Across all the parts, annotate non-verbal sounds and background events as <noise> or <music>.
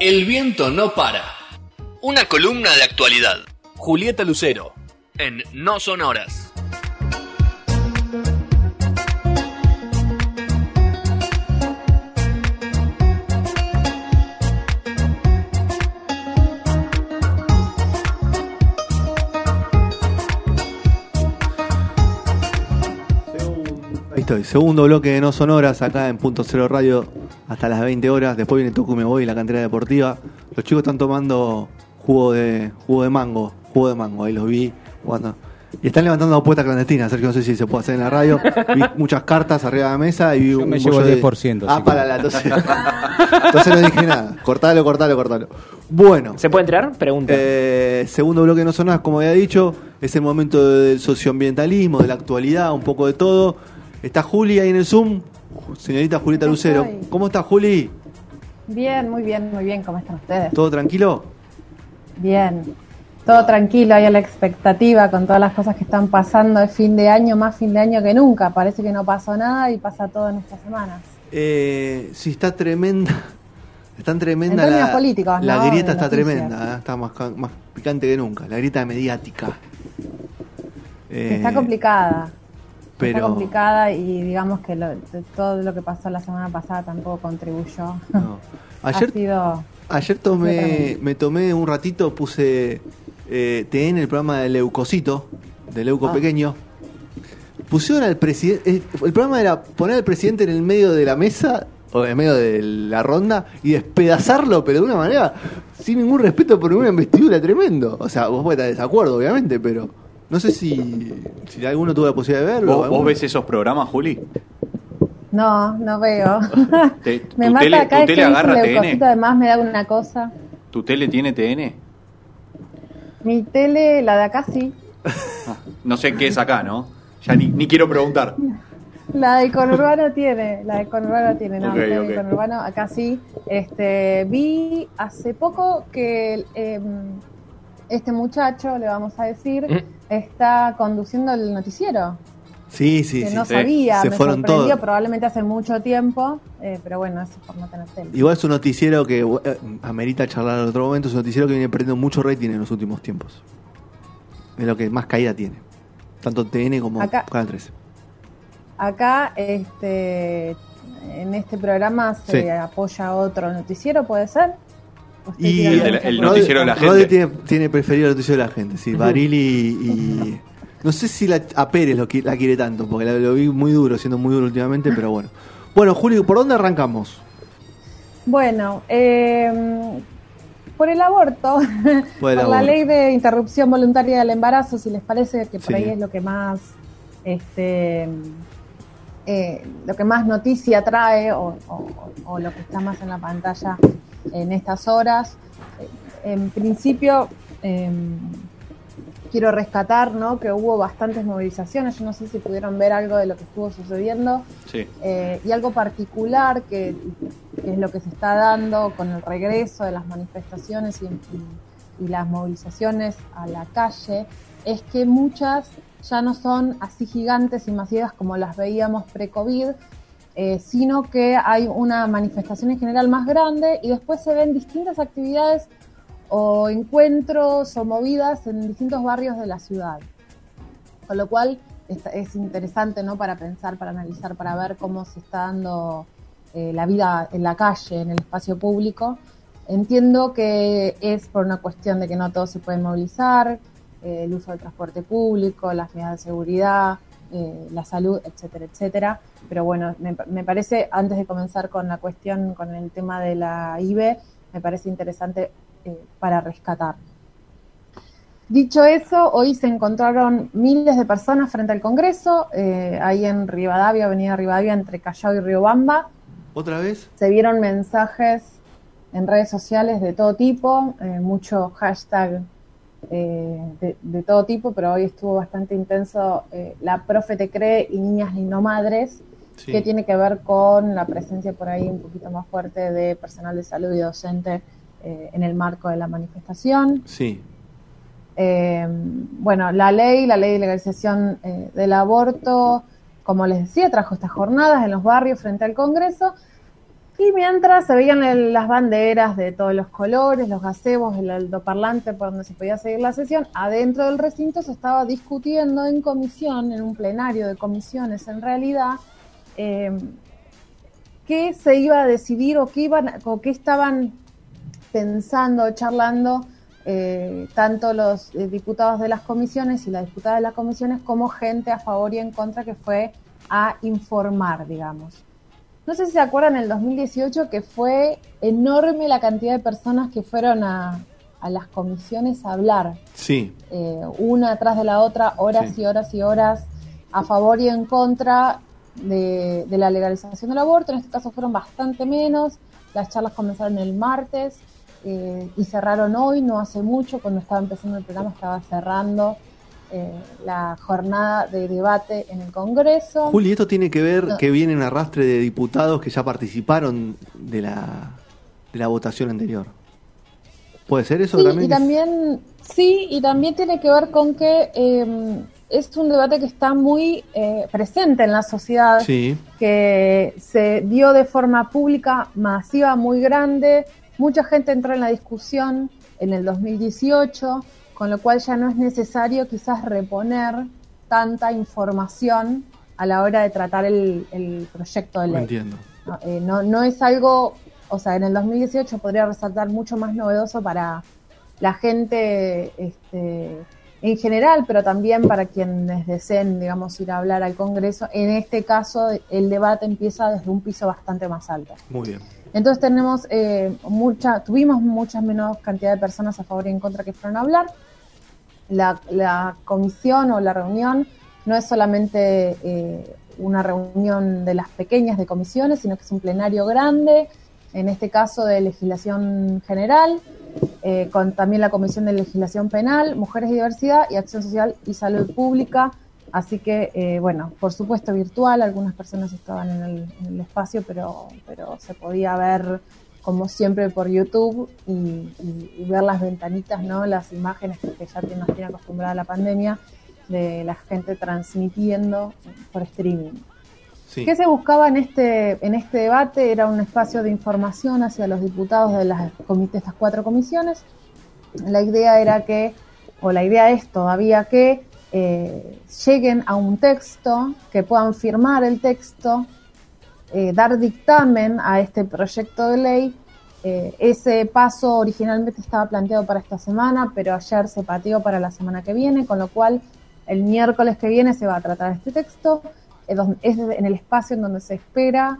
El viento no para. Una columna de actualidad. Julieta Lucero. En No Son Segundo bloque de No Sonoras acá en Punto Cero Radio hasta las 20 horas. Después viene Toku me voy, la cantera deportiva. Los chicos están tomando jugo de jugo de mango, jugo de mango, ahí los vi jugando. Y están levantando apuestas clandestinas, Sergio, no sé si se puede hacer en la radio. Vi <laughs> muchas cartas arriba de la mesa y vi Yo un me llevo bollo el de- 10%, Ah, para la, entonces, <laughs> entonces no dije nada. Cortalo, cortalo, cortalo. Bueno, ¿Se puede entrar? Pregunta. eh, segundo bloque de no sonoras, como había dicho, es el momento del socioambientalismo, de la actualidad, un poco de todo. Está Juli ahí en el Zoom, señorita Julieta Lucero. estoy. ¿Cómo está Juli? Bien, muy bien, muy bien. ¿Cómo están ustedes? ¿Todo tranquilo? Bien. Todo tranquilo, hay a la expectativa con todas las cosas que están pasando de fin de año, más fin de año que nunca. Parece que no pasó nada y pasa todo en estas semanas. Eh, sí, está tremenda. Está tremenda En términos la, políticos, la ¿no? grieta De está noticias. tremenda, ¿eh? está más, ca- más picante que nunca. La grieta mediática. Eh, está complicada. Pero Está complicada y digamos que lo- todo lo que pasó la semana pasada tampoco contribuyó. no. <laughs> Ayer, sido... ayer tomé, me tomé un ratito, puse eh, TN el programa de Leucocito, de Leuco Ah. Pequeño. Pusieron al presidente. eh, El programa era poner al presidente en el medio de la mesa o en medio de la ronda y despedazarlo, pero de una manera sin ningún respeto por ninguna investidura tremendo. O sea, vos podés estar de desacuerdo, obviamente, pero no sé si, si alguno tuvo la posibilidad de verlo. ¿Vos, ves esos programas, Juli? No, no veo. <laughs> Te- <laughs> tu me mata tele- cada tu tele agarra TN. además me da una cosa. ¿Tu tele tiene TN? Mi tele, la de acá sí. No sé qué es acá, ¿no? Ya ni, ni quiero preguntar. <laughs> La de Conurbano tiene, la de Conurbano tiene, no, Ok, mi tele ok. de Conurbano acá sí. Este, vi hace poco que eh, este muchacho, le vamos a decir, Mm. Está conduciendo el noticiero. Sí, sí, que sí. no sabía, Se me fueron sorprendió, todos. probablemente hace mucho tiempo, eh, pero bueno, eso por no tener tele. Igual es un noticiero que eh, amerita charlar en otro momento. Es un noticiero que viene perdiendo mucho rating en los últimos tiempos. Es lo que más caída tiene. Tanto TN como Acá- Canal 13. Acá, este, en este programa se Sí. apoya otro noticiero, ¿puede ser? ¿O estoy Y el noticiero de la Rodri gente. tiene, tiene preferido el noticiero de la gente, sí. Barili y, y- No sé si la, a Pérez lo, la quiere tanto, porque la- lo vi muy duro, siendo muy duro últimamente, pero bueno. Bueno, Julio, ¿por dónde arrancamos? Bueno, eh, por el aborto, <laughs> Por el por la ley de interrupción voluntaria del embarazo, si les parece que por Sí. ahí es lo que más, este, eh, lo que más noticia trae o, o- o lo que está más en la pantalla en estas horas. En principio, eh, quiero rescatar ¿no? que hubo bastantes movilizaciones. Yo no sé si pudieron ver algo de lo que estuvo sucediendo. Sí. Eh, y algo particular que, que es lo que se está dando con el regreso de las manifestaciones y, y- y las movilizaciones a la calle es que muchas ya no son así gigantes y masivas como las veíamos pre-COVID, eh, sino que hay una manifestación en general más grande y después se ven distintas actividades o encuentros o movidas en distintos barrios de la ciudad. Con lo cual es interesante ¿no? para pensar, para analizar, para ver cómo se está dando eh, la vida en la calle, en el espacio público. Entiendo que es por una cuestión de que no todos se pueden movilizar, eh, el uso del transporte público, las medidas de seguridad, eh, la salud, etcétera, etcétera. Pero bueno, me, me parece, antes de comenzar con la cuestión, con el tema de la IBE, me parece interesante eh, para rescatar. Dicho eso, hoy se encontraron miles de personas frente al Congreso, eh, ahí en Rivadavia, Avenida Rivadavia, entre Callao y Riobamba. ¿Otra vez? Se vieron mensajes en redes sociales de todo tipo, eh, mucho hashtag eh, de, de todo tipo, pero hoy estuvo bastante intenso eh, La profe te cree y niñas y no madres, Sí. que tiene que ver con la presencia por ahí un poquito más fuerte de personal de salud y docente eh, en el marco de la manifestación. Sí. Eh, bueno, la ley, la ley de legalización eh, del aborto, como les decía, trajo estas jornadas en los barrios frente al Congreso. Y mientras se veían las banderas de todos los colores, los gazebos, el altoparlante por donde se podía seguir la sesión, adentro del recinto se estaba discutiendo en comisión, en un plenario de comisiones en realidad, eh, qué se iba a decidir o qué, iban, o qué estaban pensando, charlando eh, tanto los eh, diputados de las comisiones y la diputada de las comisiones como gente a favor y en contra que fue a informar, digamos. No sé si se acuerdan en el 2018 que fue enorme la cantidad de personas que fueron a, las comisiones a hablar. Sí. Eh, una atrás de la otra, horas y horas y horas, a favor y en contra de, de, la legalización del aborto. En este caso fueron bastante menos. Las charlas comenzaron el martes eh, y cerraron hoy, no hace mucho, cuando estaba empezando el programa estaba cerrando eh, la jornada de debate en el Congreso. Juli, ¿esto tiene que ver que viene un arrastre de diputados que ya participaron de la, de la votación anterior? ¿Puede ser eso sí, también? Y también, sí, y también tiene que ver con que em, es un debate que está muy eh, presente en la sociedad, que se dio de forma pública, masiva, muy grande, Mucha gente entró en la discusión en el 2018, con lo cual ya no es necesario quizás reponer tanta información a la hora de tratar el, proyecto de ley. Entiendo. Eh, no, no, es algo, o sea, en el 2018 podría resaltar mucho más novedoso para la gente este, en general, pero también para quienes deseen, digamos, ir a hablar al Congreso. En este caso, el debate empieza desde un piso bastante más alto. Muy bien. Entonces tenemos eh, mucha, tuvimos muchas menos cantidad de personas a favor y en contra que fueron a hablar. La, comisión o la reunión no es solamente eh, una reunión de las pequeñas de comisiones, sino que es un plenario grande, en este caso de legislación general, eh, con también la Comisión de Legislación Penal, Mujeres y Diversidad y Acción Social y Salud Pública, Así que, eh, bueno, por supuesto virtual, algunas personas estaban en el, espacio, pero, pero se podía ver como siempre por YouTube y, ver las ventanitas, ¿no? Las imágenes que ya nos tiene acostumbrada la pandemia de la gente transmitiendo por streaming. ¿Qué se buscaba en este, en este debate? Era un espacio de información hacia los diputados de, las, de estas cuatro comisiones. La idea era que, o la idea es todavía que lleguen a un texto, que puedan firmar el texto, eh, dar dictamen a este proyecto de ley. Eh, ese paso originalmente estaba planteado para esta semana, pero ayer se pateó para la semana que viene, con lo cual el miércoles que viene se va a tratar este texto. Es en el espacio en donde se espera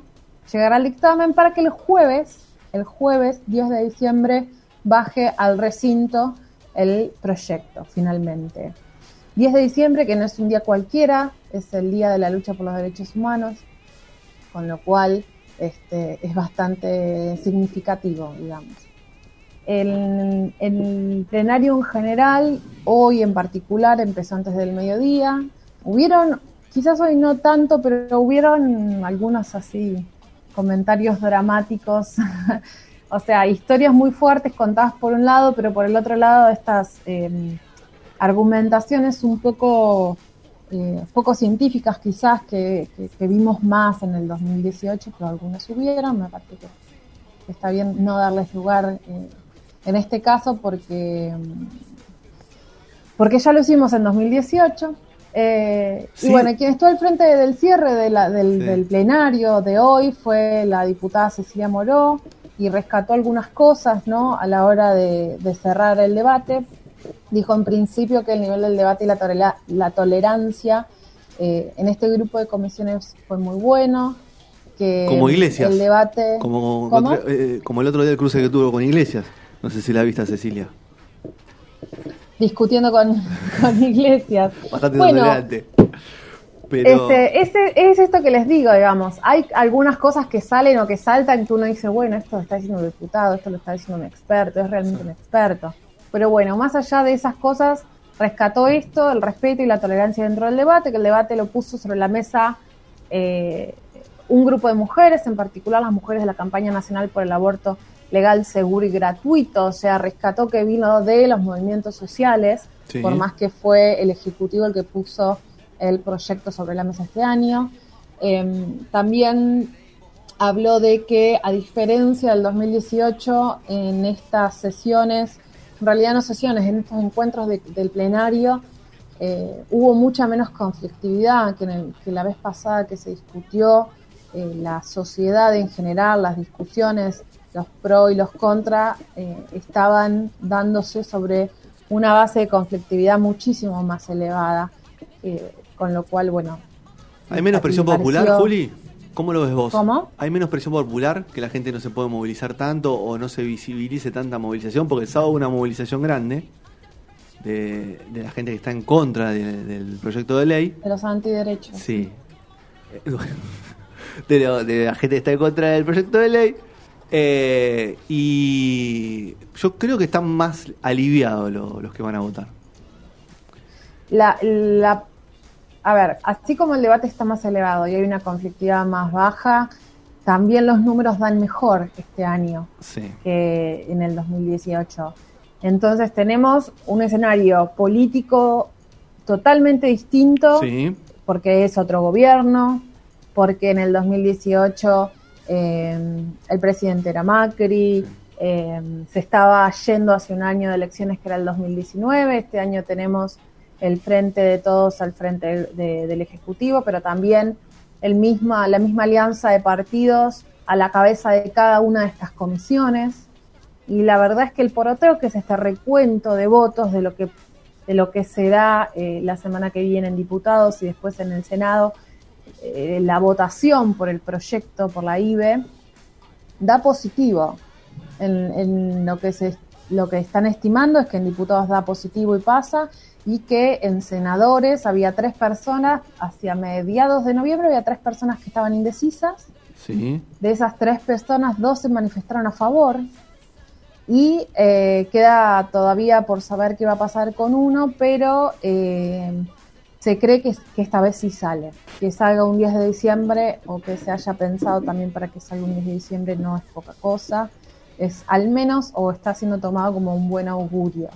llegar al dictamen para que el jueves, el jueves 10 de diciembre, baje al recinto el proyecto finalmente. 10 de diciembre, que no es un día cualquiera, es el día de la lucha por los derechos humanos, con lo cual este, es bastante significativo, digamos. El, el plenario en general, hoy en particular, empezó antes del mediodía. Hubieron, quizás hoy no tanto, pero hubieron algunos así comentarios dramáticos, <laughs> o sea, historias muy fuertes contadas por un lado, pero por el otro lado estas... Eh, argumentaciones un poco, eh, poco científicas quizás que, vimos más en el 2018, pero algunas hubieron, me parece que está bien no darles lugar eh, en este caso porque, porque ya lo hicimos en 2018. Eh, y bueno, quien estuvo al frente del cierre de la, del, plenario de hoy fue la diputada Cecilia Moró y rescató algunas cosas ¿no? a la hora de cerrar el debate dijo en principio que el nivel del debate y la, la tolerancia eh, en este grupo de comisiones fue muy bueno. Que como Iglesias. El debate. Como, eh, como el otro día el cruce que tuvo con Iglesias. No sé si la vista Cecilia. Discutiendo con, <laughs> con Iglesias. Bastante tolerante. Pero... Este, es esto que les digo, digamos. Hay algunas cosas que salen o que saltan que uno dice, bueno, esto lo está diciendo un diputado, esto lo está diciendo un experto, es realmente un experto. Pero bueno, más allá de esas cosas, rescató esto, el respeto y la tolerancia dentro del debate, que el debate lo puso sobre la mesa eh, un grupo de mujeres, en particular las mujeres de la campaña nacional por el aborto legal, seguro y gratuito, o sea, rescató que vino de los movimientos sociales, por más que fue el Ejecutivo el que puso el proyecto sobre la mesa este año. Em, también habló de que, a diferencia del 2018, en estas sesiones, en realidad no sesiones, en estos encuentros del plenario, eh, hubo mucha menos conflictividad que, en que la vez pasada que se discutió eh, la sociedad en general, las discusiones, los pro y los contra, eh, estaban dándose sobre una base de conflictividad muchísimo más elevada, con lo cual, bueno. ¿Hay menos presión popular, Juli? ¿Cómo lo ves vos? ¿Cómo? ¿Hay menos presión popular? ¿Que la gente no se puede movilizar tanto o no se visibilice tanta movilización? Porque el sábado hubo una movilización grande de, la gente que está en contra del proyecto de ley. De los antiderechos. Sí. De, la gente que está en contra del proyecto de ley. Eh, y yo creo que están más aliviados los que van a votar. La, la a ver, así como el debate está más elevado y hay una conflictividad más baja, también los números dan mejor este año que en el 2018. Entonces tenemos un escenario político totalmente distinto, porque es otro gobierno, porque en el 2018 eh, el presidente era Macri, eh, se estaba yendo hacia un año de elecciones que era el 2019, este año tenemos el frente de todos al frente del Ejecutivo, pero también el misma, la misma alianza de partidos a la cabeza de cada una de estas comisiones. Y la verdad es que el poroteo, que es este recuento de votos de lo que, de lo que será eh, la semana que viene en diputados y después en el Senado, eh, la votación por el proyecto, por la IBE, da positivo. En, en, lo que se lo que están estimando es que en diputados da positivo y pasa, y que en senadores había tres personas, hacia mediados de noviembre había tres personas que estaban indecisas. Sí. De esas tres personas, dos se manifestaron a favor. Y eh, queda todavía por saber qué va a pasar con uno, pero eh, se cree que, que, esta vez sí sale. Que salga un 10 de diciembre o que se haya pensado también para que salga un 10 de diciembre no es poca cosa. Es al menos o está siendo tomado como un buen augurio.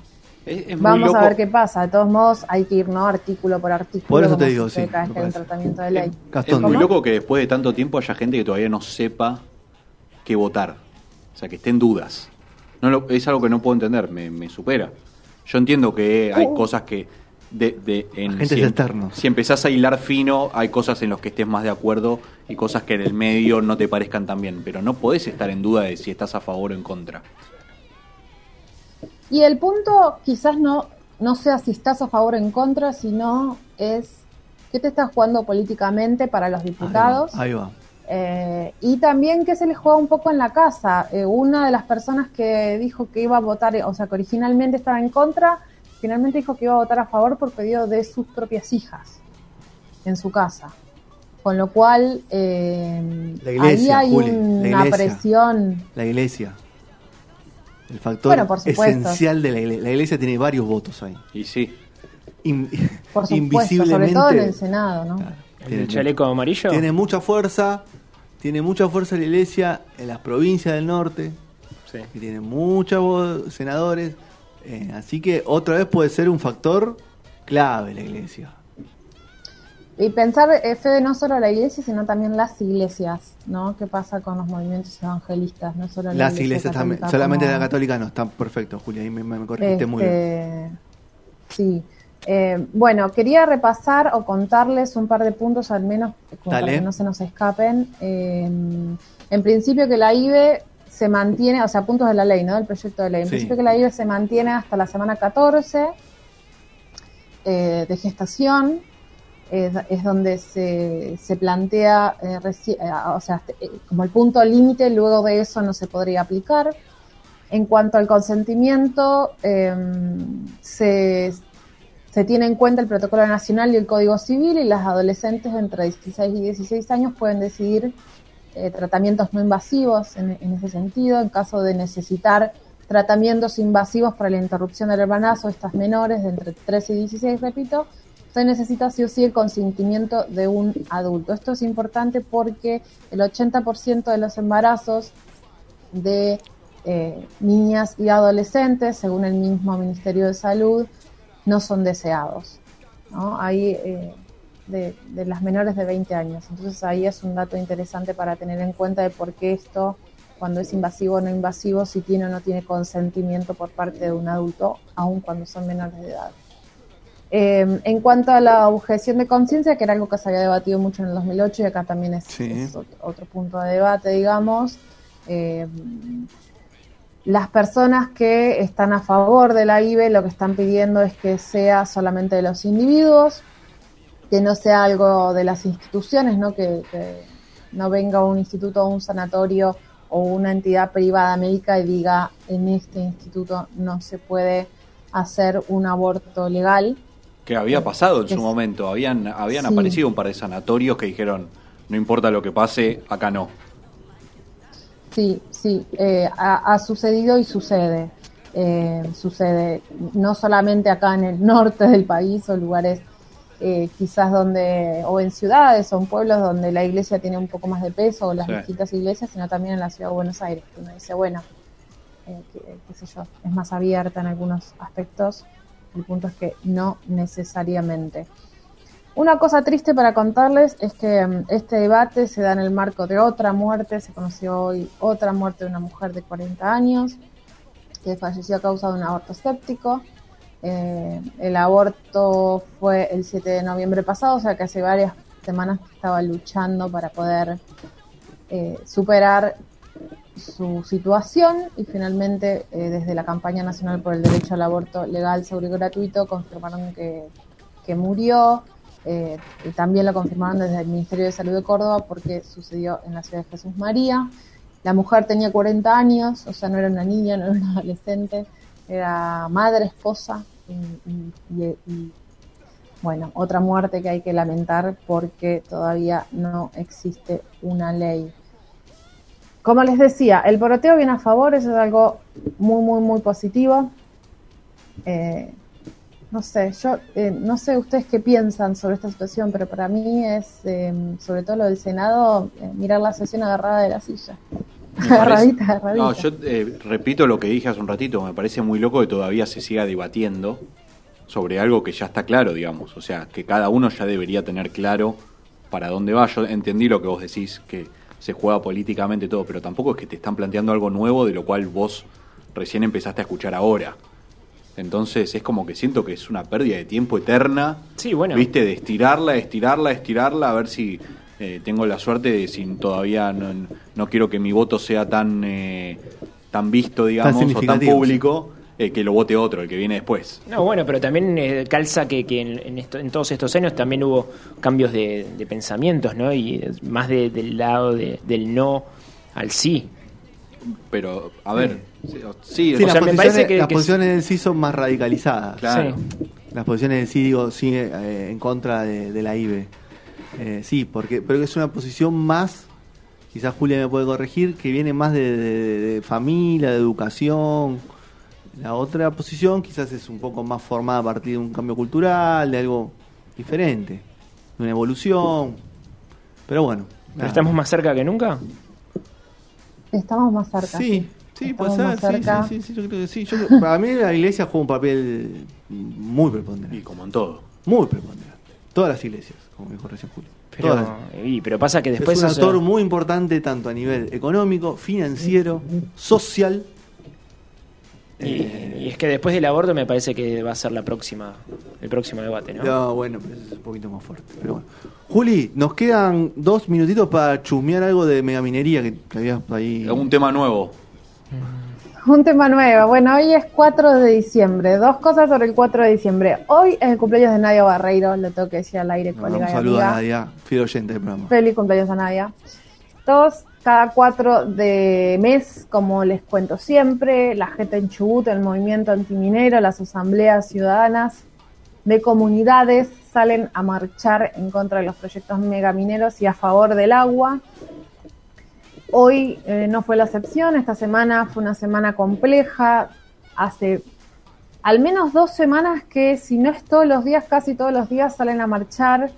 Vamos a ver qué pasa. De todos modos, hay que ir ¿no? artículo por artículo. Por eso te digo, sí. tratamiento de ley. Es, muy loco que después de tanto tiempo haya gente que todavía no sepa qué votar. O sea, que esté en dudas. No es algo que no puedo entender, me, supera. Yo entiendo que hay uh. cosas que. De, de en, si, si empezás a hilar fino, hay cosas en las que estés más de acuerdo y cosas que en el medio no te parezcan tan bien. Pero no podés estar en duda de si estás a favor o en contra. Y el punto quizás no, no sea si estás a favor o en contra, sino es qué te estás jugando políticamente para los diputados. Ahí va. Eh, y también que se les juega un poco en la casa. Eh, una de las personas que dijo que iba a votar, o sea, que originalmente estaba en contra, finalmente dijo que iba a votar a favor por pedido de sus propias hijas en su casa. Con lo cual, eh, ahí hay una presión. La iglesia. El factor esencial de la iglesia. La iglesia tiene varios votos ahí. Y sí. por supuesto, sobre todo en el Senado, ¿no? ¿El chaleco amarillo? Tiene mucha fuerza, tiene mucha fuerza la iglesia en las provincias del norte, sí. que tiene muchos senadores, eh, así que otra vez puede ser un factor clave la iglesia. Y pensar, eh, Fede, no solo la iglesia, sino también las iglesias, ¿no? ¿Qué pasa con los movimientos evangelistas? No solo las iglesias también, solamente la católica no, está perfecto, Julia, ahí me, me corregiste muy bien. Este, sí. Eh, bueno, quería repasar o contarles un par de puntos al menos para que no se nos escapen. Eh, en principio que la IBE se mantiene, o sea, puntos de la ley, ¿no? Del proyecto de ley. En principio que la IBE se mantiene hasta la semana 14 de gestación es, donde se, se plantea, eh, eh, o sea, eh, como el punto límite, luego de eso no se podría aplicar. En cuanto al consentimiento, em, se, se tiene en cuenta el protocolo nacional y el código civil y las adolescentes entre 16 y 16 años pueden decidir tratamientos no invasivos en, en, ese sentido, en caso de necesitar tratamientos invasivos para la interrupción del embarazo, estas menores de entre 13 y 16, repito, se necesita sí o sí el consentimiento de un adulto. Esto es importante porque el 80% de los embarazos de eh, niñas y adolescentes, según el mismo Ministerio de Salud, no son deseados. ¿no? Hay, eh, de, las menores de 20 años. Entonces ahí es un dato interesante para tener en cuenta de por qué esto, cuando es invasivo o no invasivo, si tiene o no tiene consentimiento por parte de un adulto, aun cuando son menores de edad. Eh, en cuanto a la objeción de conciencia, que era algo que se había debatido mucho en el 2008 y acá también es, otro, punto de debate, digamos, eh, las personas que están a favor de la IBE lo que están pidiendo es que sea solamente de los individuos, que no sea algo de las instituciones, ¿no? Que, no venga un instituto o un sanatorio o una entidad privada médica y diga en este instituto no se puede hacer un aborto legal. Que había pasado en su momento, habían, habían aparecido un par de sanatorios que dijeron no importa lo que pase, acá no. Sí, sí, eh, ha, sucedido y sucede. Eh, sucede no solamente acá en el norte del país o lugares eh, quizás donde, o en ciudades o en pueblos donde la iglesia tiene un poco más de peso o las distintas iglesias, sino también en la ciudad de Buenos Aires, que uno dice, bueno, qué sé yo, es más abierta en algunos aspectos. El punto es que no necesariamente. Una cosa triste para contarles es que mm, este debate se da en el marco de otra muerte, se conoció hoy otra muerte de una mujer de 40 años que falleció a causa de un aborto escéptico. Eh, el aborto fue el 7 de noviembre pasado, o sea que hace varias semanas que estaba luchando para poder eh, superar su situación y finalmente eh, desde la campaña nacional por el derecho al aborto legal, seguro y gratuito confirmaron que, que murió. Eh, y también lo confirmaron desde el Ministerio de Salud de Córdoba porque sucedió en la ciudad de Jesús María. La mujer tenía 40 años, o sea, no era una niña, no era una adolescente, era madre, esposa y, bueno, otra muerte que hay que lamentar porque todavía no existe una ley. Como les decía, el poroteo viene a favor, eso es algo muy, muy, muy positivo. Eh, no sé, yo eh, no sé ustedes qué piensan sobre esta situación, pero para mí es, eh, sobre todo lo del Senado, eh, mirar la sesión agarrada de la silla. <laughs> agarradita, agarradita. No, yo repito lo que dije hace un ratito, me parece muy loco que todavía se siga debatiendo sobre algo que ya está claro, digamos, o sea, que cada uno ya debería tener claro para dónde va. Yo entendí lo que vos decís, que se juega políticamente todo, pero tampoco es que te están planteando algo nuevo de lo cual vos recién empezaste a escuchar ahora. Entonces es como que siento que es una pérdida de tiempo eterna. Sí, bueno. ¿Viste? De estirarla, estirarla, estirarla, a ver si eh, tengo la suerte de si todavía no, quiero que mi voto sea tan, eh, tan visto, digamos, o tan público. Eh, que lo vote otro, el que viene después. No, bueno, pero también calza que, que en, en, todos estos años también hubo cambios de, pensamientos, ¿no? Y más del lado del no al sí. Pero, a ver, Sí, las, posiciones, del sí son más radicalizadas. Claro. Las posiciones del sí, digo, sí, eh, en contra de, la IBE. Eh, sí, porque pero es una posición más, quizás Julia me puede corregir, que viene más de, familia, de educación. La otra posición quizás es un poco más formada a partir de un cambio cultural, de algo diferente, de una evolución. Pero bueno. estamos más cerca que nunca? Estamos más cerca. Sí, Sí, puede ser, sí, sí, sí, yo creo que sí. Yo, para mí la iglesia juega un papel muy preponderante. Y como en todo. Muy preponderante. Todas las iglesias, como dijo recién Julio. Pero, y, pero pasa que después... Es un actor muy importante tanto a nivel económico, financiero, social. Y, es que después del aborto me parece que va a ser la próxima, el próximo debate, ¿no? No, bueno, pero es un poquito más fuerte. Pero bueno. Juli, nos quedan dos minutitos para chusmear algo de megaminería que, que había ahí. Un tema nuevo. Un tema nuevo. Bueno, hoy es 4 de diciembre. Dos cosas sobre el 4 de diciembre. Hoy es el cumpleaños de Nadia Barreiro. Le tengo que decir al aire, colega. Un saludo a Nadia, fiel oyente del programa. Feliz cumpleaños a Nadia. Todos, cada 4 de mes, como les cuento siempre, la gente en Chubut, el movimiento antiminero, las asambleas ciudadanas de comunidades salen a marchar en contra de los proyectos megamineros y a favor del agua. Hoy eh, no fue la excepción, esta semana fue una semana compleja, hace al menos dos semanas que si no es todos los días, casi todos los días salen a marchar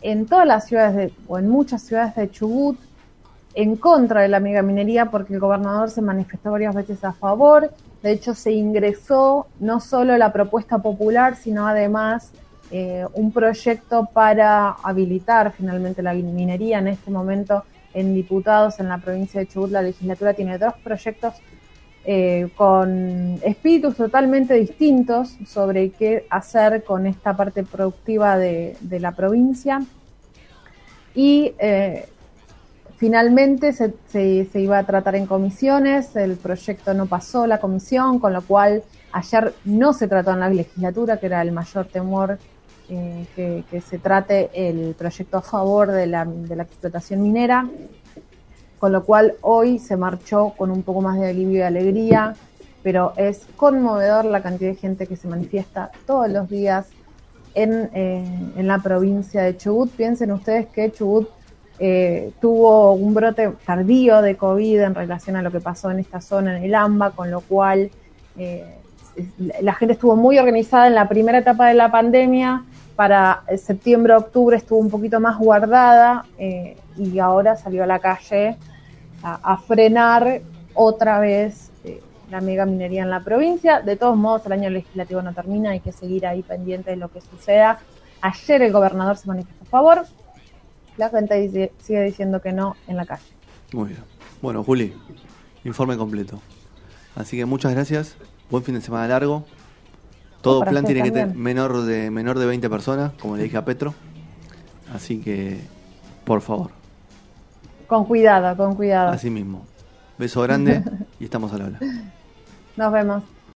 en todas las ciudades de, o en muchas ciudades de Chubut en contra de la megaminería porque el gobernador se manifestó varias veces a favor. De hecho, se ingresó no solo la propuesta popular, sino además eh, un proyecto para habilitar finalmente la minería en este momento en diputados en la provincia de Chubut. La legislatura tiene dos proyectos eh, con espíritus totalmente distintos sobre qué hacer con esta parte productiva de, la provincia. Y eh, finalmente se, se, iba a tratar en comisiones, el proyecto no pasó la comisión, con lo cual ayer no se trató en la legislatura, que era el mayor temor eh, que, se trate el proyecto a favor de la, de la explotación minera, con lo cual hoy se marchó con un poco más de alivio y alegría, pero es conmovedor la cantidad de gente que se manifiesta todos los días en, eh, en la provincia de Chubut. Piensen ustedes que Chubut eh, tuvo un brote tardío de COVID en relación a lo que pasó en esta zona, en el AMBA, con lo cual la gente estuvo muy organizada en la primera etapa de la pandemia para septiembre, octubre estuvo un poquito más guardada eh, y ahora salió a la calle a, frenar otra vez eh, la mega minería en la provincia. De todos modos, el año legislativo no termina, hay que seguir ahí pendiente de lo que suceda. Ayer el gobernador se manifestó a favor, la gente sigue diciendo que no en la calle. Muy bien. Bueno, Juli, informe completo. Así que muchas gracias, buen fin de semana largo todo plan tiene que tener menor de, menor de 20 personas, como le dije a Petro. Así que, por favor. Con cuidado, con cuidado. Así mismo. Beso grande <laughs> y estamos al habla. Nos vemos.